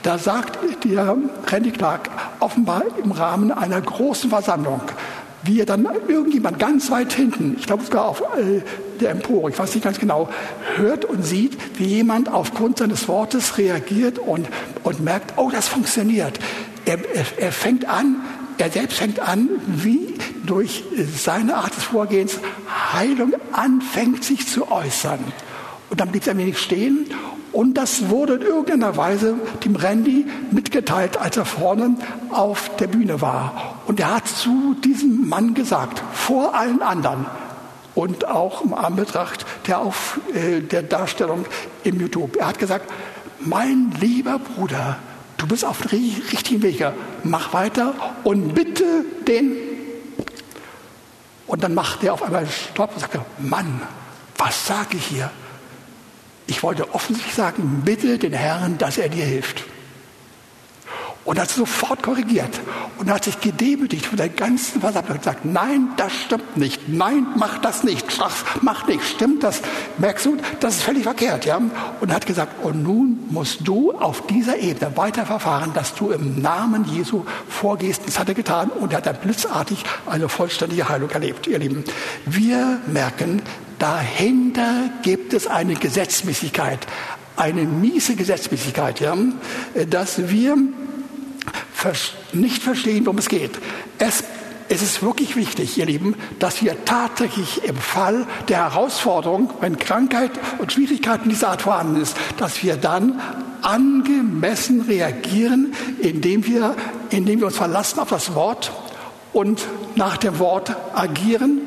[SPEAKER 1] Da sagt der Randy Clark offenbar im Rahmen einer großen Versammlung, wie er dann irgendjemand ganz weit hinten, ich glaube sogar auf äh, der Empore, ich weiß nicht ganz genau, hört und sieht, wie jemand aufgrund seines Wortes reagiert und, und merkt, oh, das funktioniert. Er, er, er fängt an, er selbst fängt an, wie durch seine Art des Vorgehens Heilung anfängt sich zu äußern. Und dann blieb er ein wenig stehen und das wurde in irgendeiner Weise dem Randy mitgeteilt, als er vorne auf der Bühne war. Und er hat zu diesem Mann gesagt, vor allen anderen und auch im Anbetracht der, auf, äh, der Darstellung im YouTube, er hat gesagt, mein lieber Bruder, du bist auf dem richtigen Weg, mach weiter und bitte den. Und dann macht er auf einmal Stopp und sagt, Mann, was sage ich hier? Ich wollte offensichtlich sagen, bitte den Herrn, dass er dir hilft. Und hat sofort korrigiert. Und hat sich gedemütigt von der ganzen Versammlung. Und gesagt, nein, das stimmt nicht, nein, mach das nicht, mach nicht, stimmt das, merkst du, das ist völlig verkehrt, ja. Und hat gesagt, und nun musst du auf dieser Ebene weiter verfahren, dass du im Namen Jesu vorgehst. Das hat er getan und hat dann blitzartig eine vollständige Heilung erlebt, ihr Lieben. Wir merken, dahinter gibt es eine Gesetzmäßigkeit, eine miese Gesetzmäßigkeit, ja, dass wir nicht verstehen, worum es geht. Es, es ist wirklich wichtig, ihr Lieben, dass wir tatsächlich im Fall der Herausforderung, wenn Krankheit und Schwierigkeiten dieser Art vorhanden ist, dass wir dann angemessen reagieren, indem wir, indem wir uns verlassen auf das Wort und nach dem Wort agieren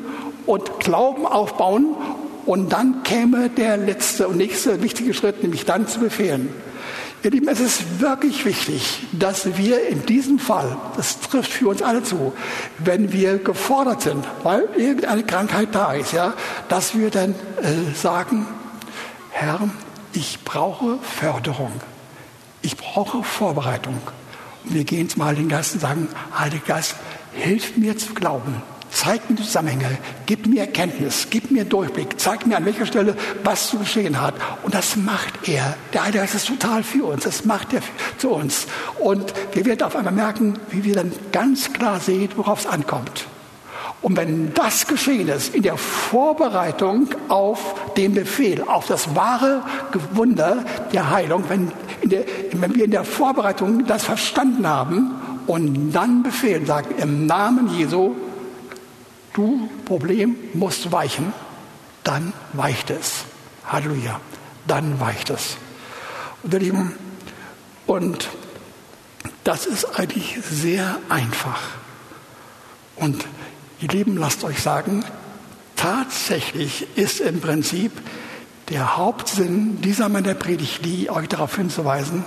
[SPEAKER 1] und Glauben aufbauen. Und dann käme der letzte und nächste wichtige Schritt, nämlich dann zu befehlen. Ihr Lieben, es ist wirklich wichtig, dass wir in diesem Fall, das trifft für uns alle zu, wenn wir gefordert sind, weil irgendeine Krankheit da ist, ja, dass wir dann äh, sagen, Herr, ich brauche Förderung, ich brauche Vorbereitung. Und wir gehen zum Heiligen Geist und sagen, Heiliger Geist, hilf mir zu glauben. Zeig mir die Zusammenhänge, gib mir Erkenntnis, gib mir Durchblick, zeig mir an welcher Stelle, was zu geschehen hat. Und das macht er. Der Heilige Geist ist total für uns, das macht er zu uns. Und wir werden auf einmal merken, wie wir dann ganz klar sehen, worauf es ankommt. Und wenn das geschehen ist, in der Vorbereitung auf den Befehl, auf das wahre Wunder der Heilung, wenn, der, wenn wir in der Vorbereitung das verstanden haben und dann befehlen, sagen, im Namen Jesu du Problem musst weichen, dann weicht es. Halleluja, dann weicht es. Und, ihr Lieben, und das ist eigentlich sehr einfach. Und ihr Lieben, lasst euch sagen, tatsächlich ist im Prinzip der Hauptsinn dieser meiner Predigt die, euch darauf hinzuweisen,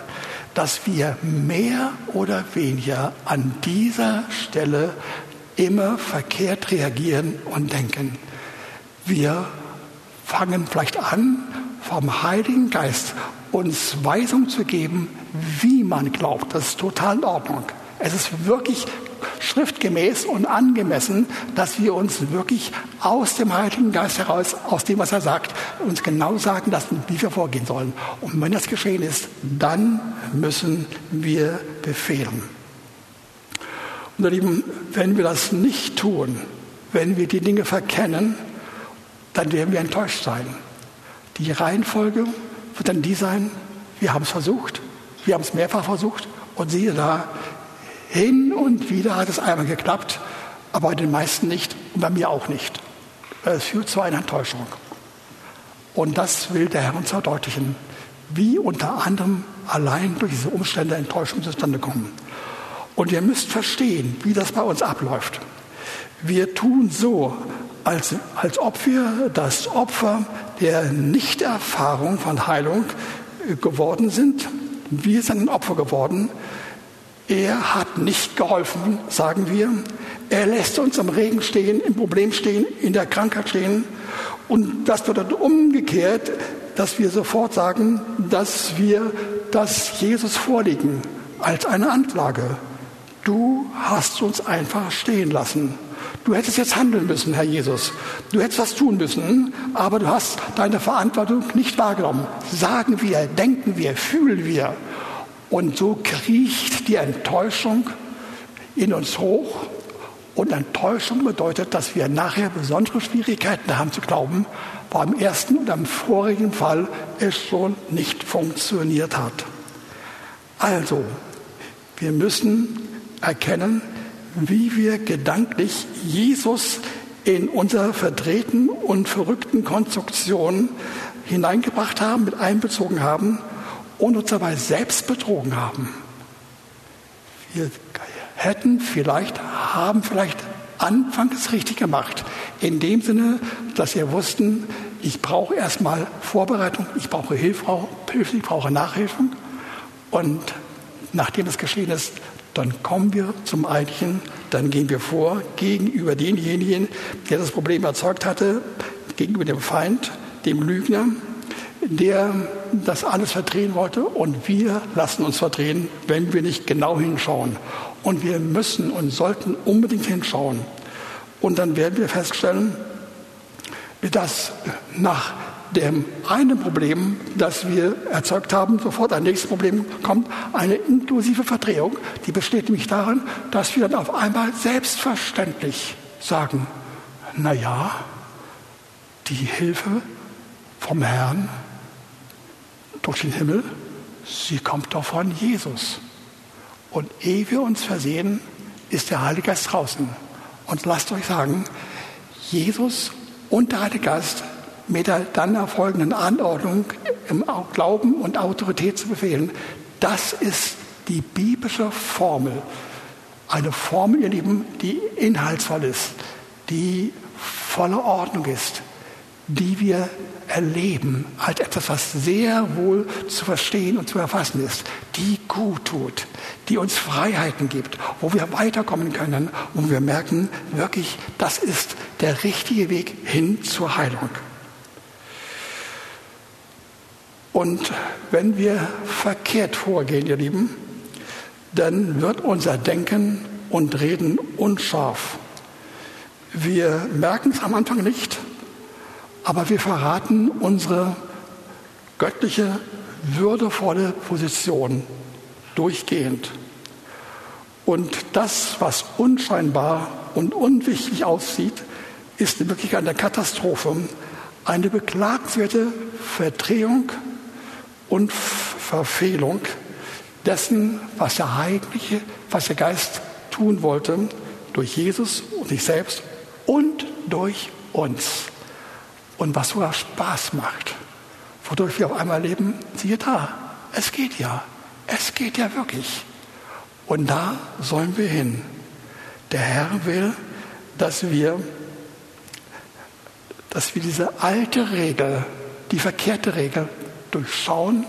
[SPEAKER 1] dass wir mehr oder weniger an dieser Stelle immer verkehrt reagieren und denken. Wir fangen vielleicht an, vom Heiligen Geist uns Weisung zu geben, wie man glaubt. Das ist total in Ordnung. Es ist wirklich schriftgemäß und angemessen, dass wir uns wirklich aus dem Heiligen Geist heraus, aus dem, was er sagt, uns genau sagen lassen, wie wir vorgehen sollen. Und wenn das geschehen ist, dann müssen wir befehlen. Und Lieben, wenn wir das nicht tun, wenn wir die Dinge verkennen, dann werden wir enttäuscht sein. Die Reihenfolge wird dann die sein, wir haben es versucht, wir haben es mehrfach versucht und siehe da, hin und wieder hat es einmal geklappt, aber bei den meisten nicht und bei mir auch nicht. Es führt zu einer Enttäuschung. Und das will der Herr uns verdeutlichen, wie unter anderem allein durch diese Umstände Enttäuschung zustande kommen. Und ihr müsst verstehen, wie das bei uns abläuft. Wir tun so, als, als ob wir das Opfer der Nichterfahrung von Heilung geworden sind. Wir sind ein Opfer geworden. Er hat nicht geholfen, sagen wir. Er lässt uns im Regen stehen, im Problem stehen, in der Krankheit stehen. Und das dann umgekehrt, dass wir sofort sagen, dass wir das Jesus vorliegen als eine Anklage. Du hast uns einfach stehen lassen. Du hättest jetzt handeln müssen, Herr Jesus. Du hättest was tun müssen, aber du hast deine Verantwortung nicht wahrgenommen. Sagen wir, denken wir, fühlen wir. Und so kriecht die Enttäuschung in uns hoch. Und Enttäuschung bedeutet, dass wir nachher besondere Schwierigkeiten haben zu glauben, weil im ersten und am vorigen Fall es schon nicht funktioniert hat. Also, wir müssen erkennen, wie wir gedanklich Jesus in unserer verdrehten und verrückten Konstruktion hineingebracht haben, mit einbezogen haben und uns dabei selbst betrogen haben. Wir hätten vielleicht, haben vielleicht anfangs richtig gemacht. In dem Sinne, dass wir wussten, ich brauche erstmal Vorbereitung, ich brauche Hilfe, ich brauche Nachhilfung. Und nachdem es geschehen ist, dann kommen wir zum Eigentlichen, dann gehen wir vor gegenüber denjenigen, der das Problem erzeugt hatte, gegenüber dem Feind, dem Lügner. der das alles verdrehen wollte und wir lassen uns verdrehen, wenn wir nicht genau hinschauen. Und wir müssen und sollten unbedingt hinschauen. Und dann werden wir feststellen, dass nach dem einen Problem, das wir erzeugt haben, sofort ein nächstes Problem kommt, eine inklusive Verdrehung. Die besteht nämlich darin, dass wir dann auf einmal selbstverständlich sagen, na ja, die Hilfe vom Herrn durch den Himmel, sie kommt doch von Jesus. Und ehe wir uns versehen, ist der Heilige Geist draußen. Und lasst euch sagen, Jesus und der Heilige Geist mit der dann erfolgenden Anordnung im Glauben und Autorität zu befehlen, das ist die biblische Formel. Eine Formel, ihr Lieben, die inhaltsvoll ist, die voller Ordnung ist, die wir erleben als etwas, was sehr wohl zu verstehen und zu erfassen ist, die gut tut, die uns Freiheiten gibt, wo wir weiterkommen können, wo wir merken, wirklich, das ist der richtige Weg hin zur Heilung. Und wenn wir verkehrt vorgehen, ihr Lieben, dann wird unser Denken und Reden unscharf. Wir merken es am Anfang nicht, aber wir verraten unsere göttliche, würdevolle Position durchgehend. Und das, was unscheinbar und unwichtig aussieht, ist in Wirklichkeit eine Katastrophe, eine beklagenswerte Verdrehung und Verfehlung dessen, was der Heilige, was der Geist tun wollte, durch Jesus und sich selbst und durch uns. Und was sogar Spaß macht, wodurch wir auf einmal leben, siehe da, es geht ja, es geht ja wirklich. Und da sollen wir hin. Der Herr will, dass wir, dass wir diese alte Regel, die verkehrte Regel durchschauen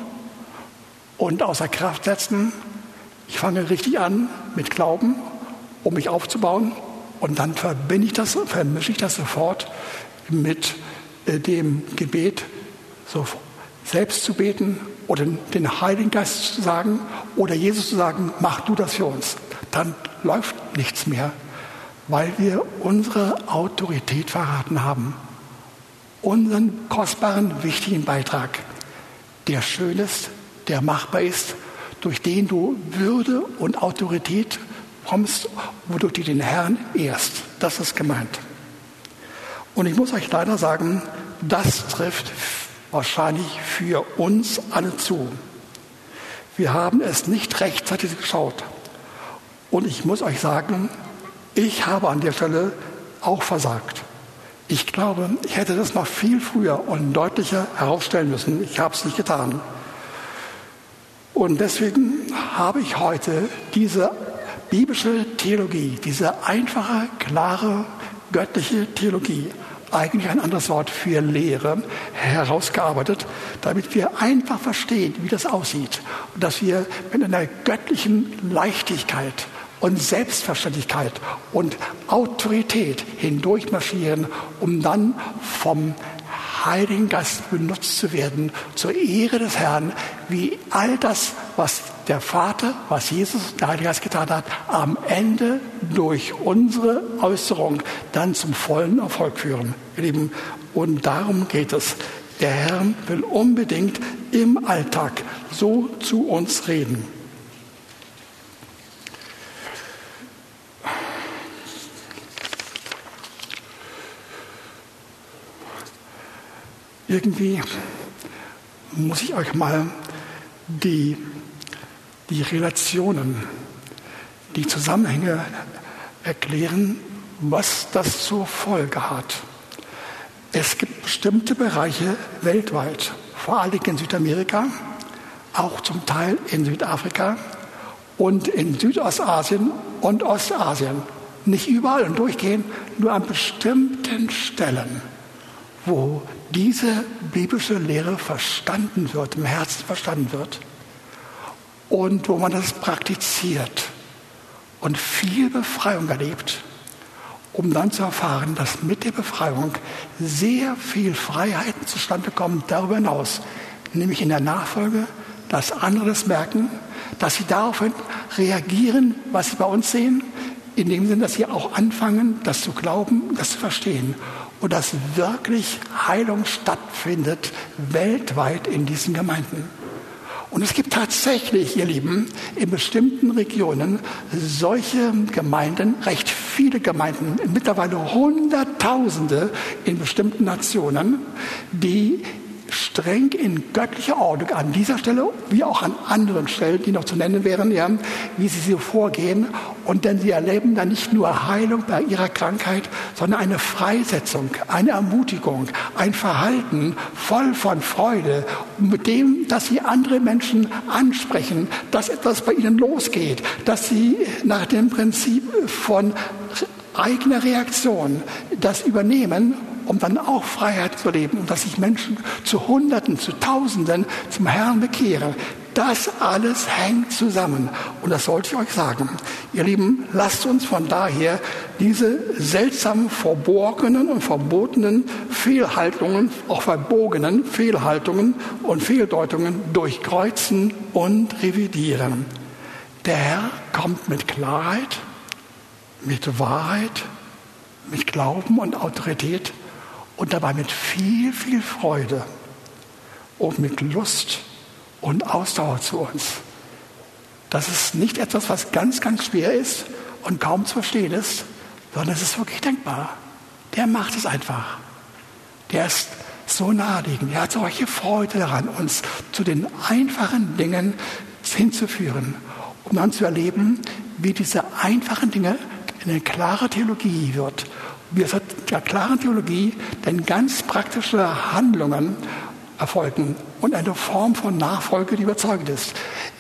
[SPEAKER 1] und außer Kraft setzen. Ich fange richtig an mit Glauben, um mich aufzubauen und dann verbinde ich das, vermische ich das sofort mit äh, dem Gebet, so selbst zu beten oder den Heiligen Geist zu sagen oder Jesus zu sagen, mach du das für uns. Dann läuft nichts mehr, weil wir unsere Autorität verraten haben. Unseren kostbaren, wichtigen Beitrag der schön ist, der machbar ist, durch den du Würde und Autorität kommst, wodurch du den Herrn ehrst. Das ist gemeint. Und ich muss euch leider sagen, das trifft wahrscheinlich für uns alle zu. Wir haben es nicht rechtzeitig geschaut. Und ich muss euch sagen, ich habe an der Stelle auch versagt. Ich glaube, ich hätte das noch viel früher und deutlicher herausstellen müssen. Ich habe es nicht getan. Und deswegen habe ich heute diese biblische Theologie, diese einfache, klare, göttliche Theologie, eigentlich ein anderes Wort für Lehre, herausgearbeitet, damit wir einfach verstehen, wie das aussieht. Und dass wir mit einer göttlichen Leichtigkeit und Selbstverständlichkeit und Autorität hindurchmarschieren, um dann vom Heiligen Geist benutzt zu werden zur Ehre des Herrn, wie all das, was der Vater, was Jesus, der Heilige Geist getan hat, am Ende durch unsere Äußerung dann zum vollen Erfolg führen. Ihr Lieben, und darum geht es. Der Herr will unbedingt im Alltag so zu uns reden. Irgendwie muss ich euch mal die, die Relationen, die Zusammenhänge erklären, was das zur Folge hat. Es gibt bestimmte Bereiche weltweit, vor allem in Südamerika, auch zum Teil in Südafrika und in Südostasien und Ostasien. Nicht überall und durchgehend, nur an bestimmten Stellen, wo diese biblische Lehre verstanden wird, im Herzen verstanden wird und wo man das praktiziert und viel Befreiung erlebt um dann zu erfahren, dass mit der Befreiung sehr viel Freiheiten zustande kommen darüber hinaus, nämlich in der Nachfolge, dass andere das merken, dass sie daraufhin reagieren, was sie bei uns sehen, in dem Sinne, dass sie auch anfangen, das zu glauben, das zu verstehen und dass wirklich Heilung stattfindet weltweit in diesen Gemeinden. Und es gibt tatsächlich, ihr Lieben, in bestimmten Regionen solche Gemeinden, recht viele Gemeinden, mittlerweile Hunderttausende in bestimmten Nationen, die streng in göttlicher Ordnung an dieser Stelle, wie auch an anderen Stellen, die noch zu nennen wären, ja, wie sie so vorgehen. Und denn sie erleben dann nicht nur Heilung bei ihrer Krankheit, sondern eine Freisetzung, eine Ermutigung, ein Verhalten voll von Freude, mit dem, dass sie andere Menschen ansprechen, dass etwas bei ihnen losgeht, dass sie nach dem Prinzip von eigener Reaktion das übernehmen um dann auch Freiheit zu leben und dass sich Menschen zu Hunderten, zu Tausenden zum Herrn bekehren. Das alles hängt zusammen. Und das sollte ich euch sagen. Ihr Lieben, lasst uns von daher diese seltsamen, verborgenen und verbotenen Fehlhaltungen, auch verbogenen Fehlhaltungen und Fehldeutungen durchkreuzen und revidieren. Der Herr kommt mit Klarheit, mit Wahrheit, mit Glauben und Autorität und dabei mit viel, viel Freude und mit Lust und Ausdauer zu uns. Das ist nicht etwas, was ganz, ganz schwer ist und kaum zu verstehen ist, sondern es ist wirklich denkbar. Der macht es einfach. Der ist so naheliegend. Er hat solche Freude daran, uns zu den einfachen Dingen hinzuführen, um dann zu erleben, wie diese einfachen Dinge eine klare Theologie wird wir sind der klaren Theologie, denn ganz praktische Handlungen erfolgen und eine Form von Nachfolge, die überzeugend ist,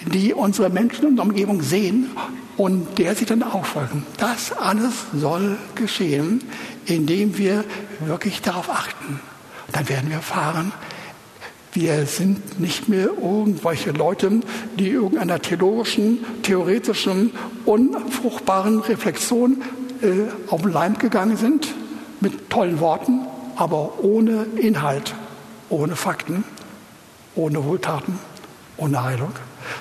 [SPEAKER 1] die unsere Menschen der Umgebung sehen und der sie dann auch folgen. Das alles soll geschehen, indem wir wirklich darauf achten. dann werden wir erfahren, wir sind nicht mehr irgendwelche Leute, die irgendeiner theologischen, theoretischen, unfruchtbaren Reflexion auf den Leim gegangen sind mit tollen Worten, aber ohne Inhalt, ohne Fakten, ohne Wohltaten, ohne Heilung,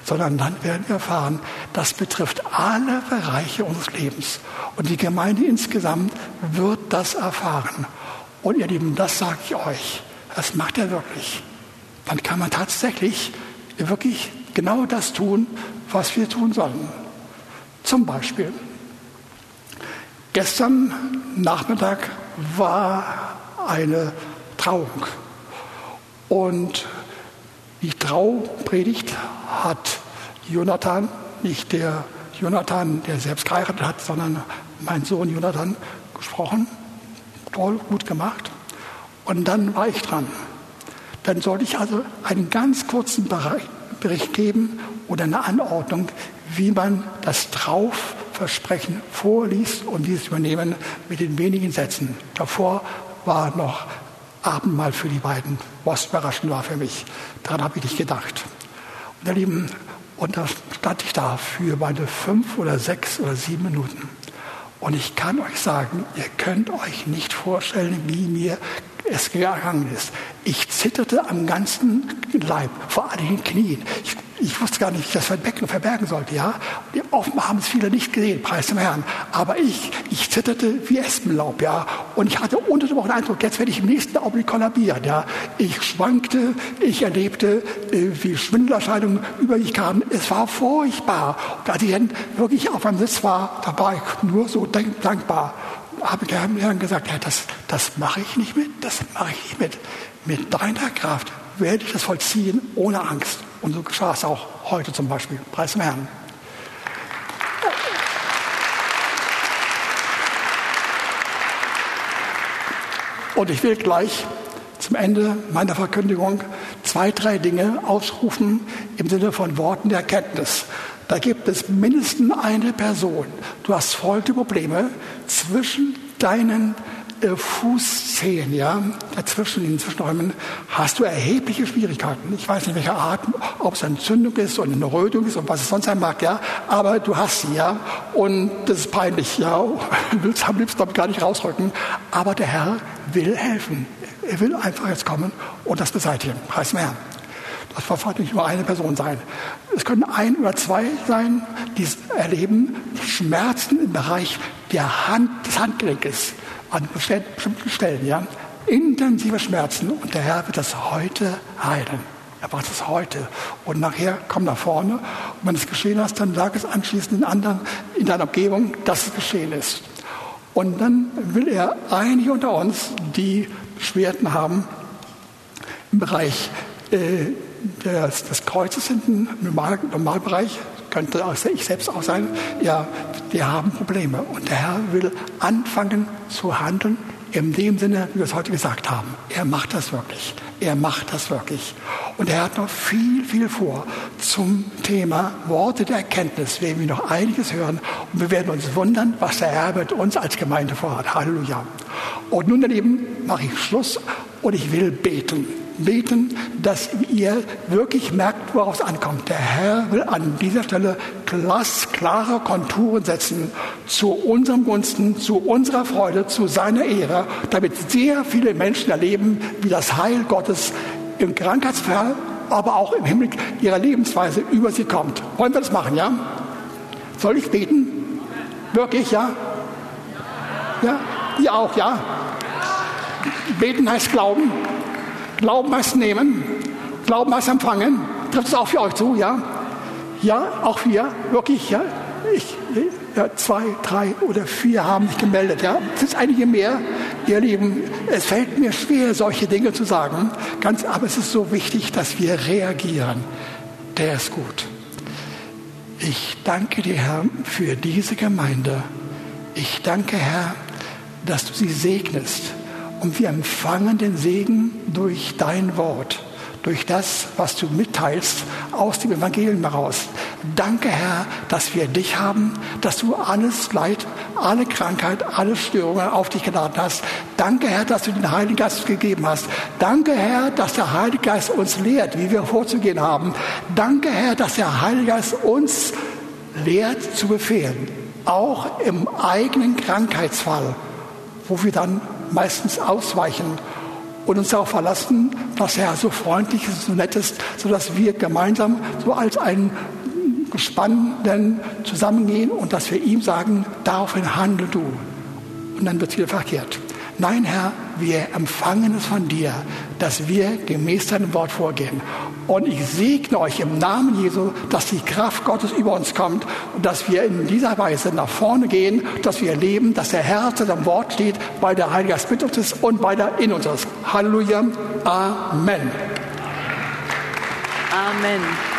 [SPEAKER 1] sondern dann werden wir erfahren, das betrifft alle Bereiche unseres Lebens. Und die Gemeinde insgesamt wird das erfahren. Und ihr Lieben, das sage ich euch, das macht er wirklich. Dann kann man tatsächlich wirklich genau das tun, was wir tun sollen. Zum Beispiel, Gestern Nachmittag war eine Trauung und die Traupredigt hat Jonathan, nicht der Jonathan, der selbst geheiratet hat, sondern mein Sohn Jonathan gesprochen. Toll, gut gemacht. Und dann war ich dran. Dann sollte ich also einen ganz kurzen Bericht geben oder eine Anordnung, wie man das Trauf Versprechen vorliest und dieses übernehmen mit den wenigen Sätzen. Davor war noch Abendmahl für die beiden, was überraschend war für mich. Daran habe ich nicht gedacht. Und ihr Lieben, und da stand ich da für meine fünf oder sechs oder sieben Minuten. Und ich kann euch sagen, ihr könnt euch nicht vorstellen, wie mir es gegangen ist. Ich zitterte am ganzen Leib, vor allen Dingen Knien. Ich ich wusste gar nicht, wie ich das verbergen, verbergen sollte, ja. Offenbar haben es viele nicht gesehen, preis dem Herrn. Aber ich, ich zitterte wie Espenlaub, ja. Und ich hatte unter der Woche Eindruck, jetzt werde ich im nächsten Augenblick kollabieren, ja. Ich schwankte, ich erlebte, äh, wie Schwindelerscheinungen über mich kamen. Es war furchtbar. Und als ich dann wirklich auf meinem Sitz war, da war ich nur so dankbar. Habe ich dem Herrn gesagt, ja, das, das mache ich nicht mit, das mache ich nicht mit. Mit deiner Kraft werde ich das vollziehen ohne Angst. Und so geschah es auch heute zum Beispiel. Preis dem Herrn. Und ich will gleich zum Ende meiner Verkündigung zwei, drei Dinge ausrufen im Sinne von Worten der Erkenntnis. Da gibt es mindestens eine Person. Du hast folgende Probleme zwischen deinen Fußzehen, ja, dazwischen, in den Zwischenräumen, hast du erhebliche Schwierigkeiten. Ich weiß nicht, welche Art, ob es eine Entzündung ist oder eine Rötung ist und was es sonst sein mag, ja, aber du hast sie, ja, und das ist peinlich, ja, [LAUGHS] willst am liebsten gar nicht rausrücken, aber der Herr will helfen. Er will einfach jetzt kommen und das beseitigen. Preis mehr. Das wird nicht nur eine Person sein. Es können ein oder zwei sein, die erleben Schmerzen im Bereich der Hand, des Handgelenkes an bestimmten Stellen. Ja? Intensive Schmerzen und der Herr wird das heute heilen. Er macht es heute. Und nachher komm nach vorne. Und wenn es geschehen ist, dann sag es anschließend den anderen in deiner Umgebung, dass es geschehen ist. Und dann will er einige unter uns, die Beschwerden haben im Bereich äh, des, des Kreuzes hinten, im Normal, Normalbereich, könnte ich selbst auch sein, ja, wir haben Probleme. Und der Herr will anfangen zu handeln in dem Sinne, wie wir es heute gesagt haben. Er macht das wirklich. Er macht das wirklich. Und er hat noch viel, viel vor zum Thema Worte der Erkenntnis. Werden wir noch einiges hören und wir werden uns wundern, was der Herr mit uns als Gemeinde vorhat. Halleluja. Und nun daneben mache ich Schluss und ich will beten beten, dass ihr wirklich merkt, worauf es ankommt. Der Herr will an dieser Stelle glasklare Konturen setzen zu unserem Gunsten, zu unserer Freude, zu seiner Ehre, damit sehr viele Menschen erleben, wie das Heil Gottes im Krankheitsfall, aber auch im Hinblick ihrer Lebensweise über sie kommt. Wollen wir das machen, ja? Soll ich beten? Wirklich, ja? Ja? Ihr auch, ja? Beten heißt Glauben. Glauben heißt nehmen, Glauben heißt empfangen. Trifft es auch für euch zu, ja? Ja, auch wir, wirklich, ja? Ich, ja, zwei, drei oder vier haben sich gemeldet, ja? Es sind einige mehr, ihr Lieben. Es fällt mir schwer, solche Dinge zu sagen, ganz, aber es ist so wichtig, dass wir reagieren. Der ist gut. Ich danke dir, Herr, für diese Gemeinde. Ich danke, Herr, dass du sie segnest und wir empfangen den Segen durch dein Wort, durch das, was du mitteilst aus dem Evangelium heraus. Danke, Herr, dass wir dich haben, dass du alles Leid, alle Krankheit, alle Störungen auf dich geladen hast. Danke, Herr, dass du den Heiligen Geist gegeben hast. Danke, Herr, dass der Heilige Geist uns lehrt, wie wir vorzugehen haben. Danke, Herr, dass der Heilige Geist uns lehrt zu befehlen, auch im eigenen Krankheitsfall, wo wir dann meistens ausweichen und uns darauf verlassen, dass er so freundlich ist, so nett ist, sodass wir gemeinsam so als ein Gespann dann zusammengehen und dass wir ihm sagen, daraufhin handle du. Und dann wird es wieder verkehrt. Nein, Herr, wir empfangen es von dir, dass wir gemäß deinem Wort vorgehen. Und ich segne euch im Namen Jesu, dass die Kraft Gottes über uns kommt und dass wir in dieser Weise nach vorne gehen, dass wir erleben, dass der Herr zu seinem Wort steht, weil der Heilige Geist mit uns ist und weil er in uns ist. Halleluja. Amen.
[SPEAKER 2] Amen.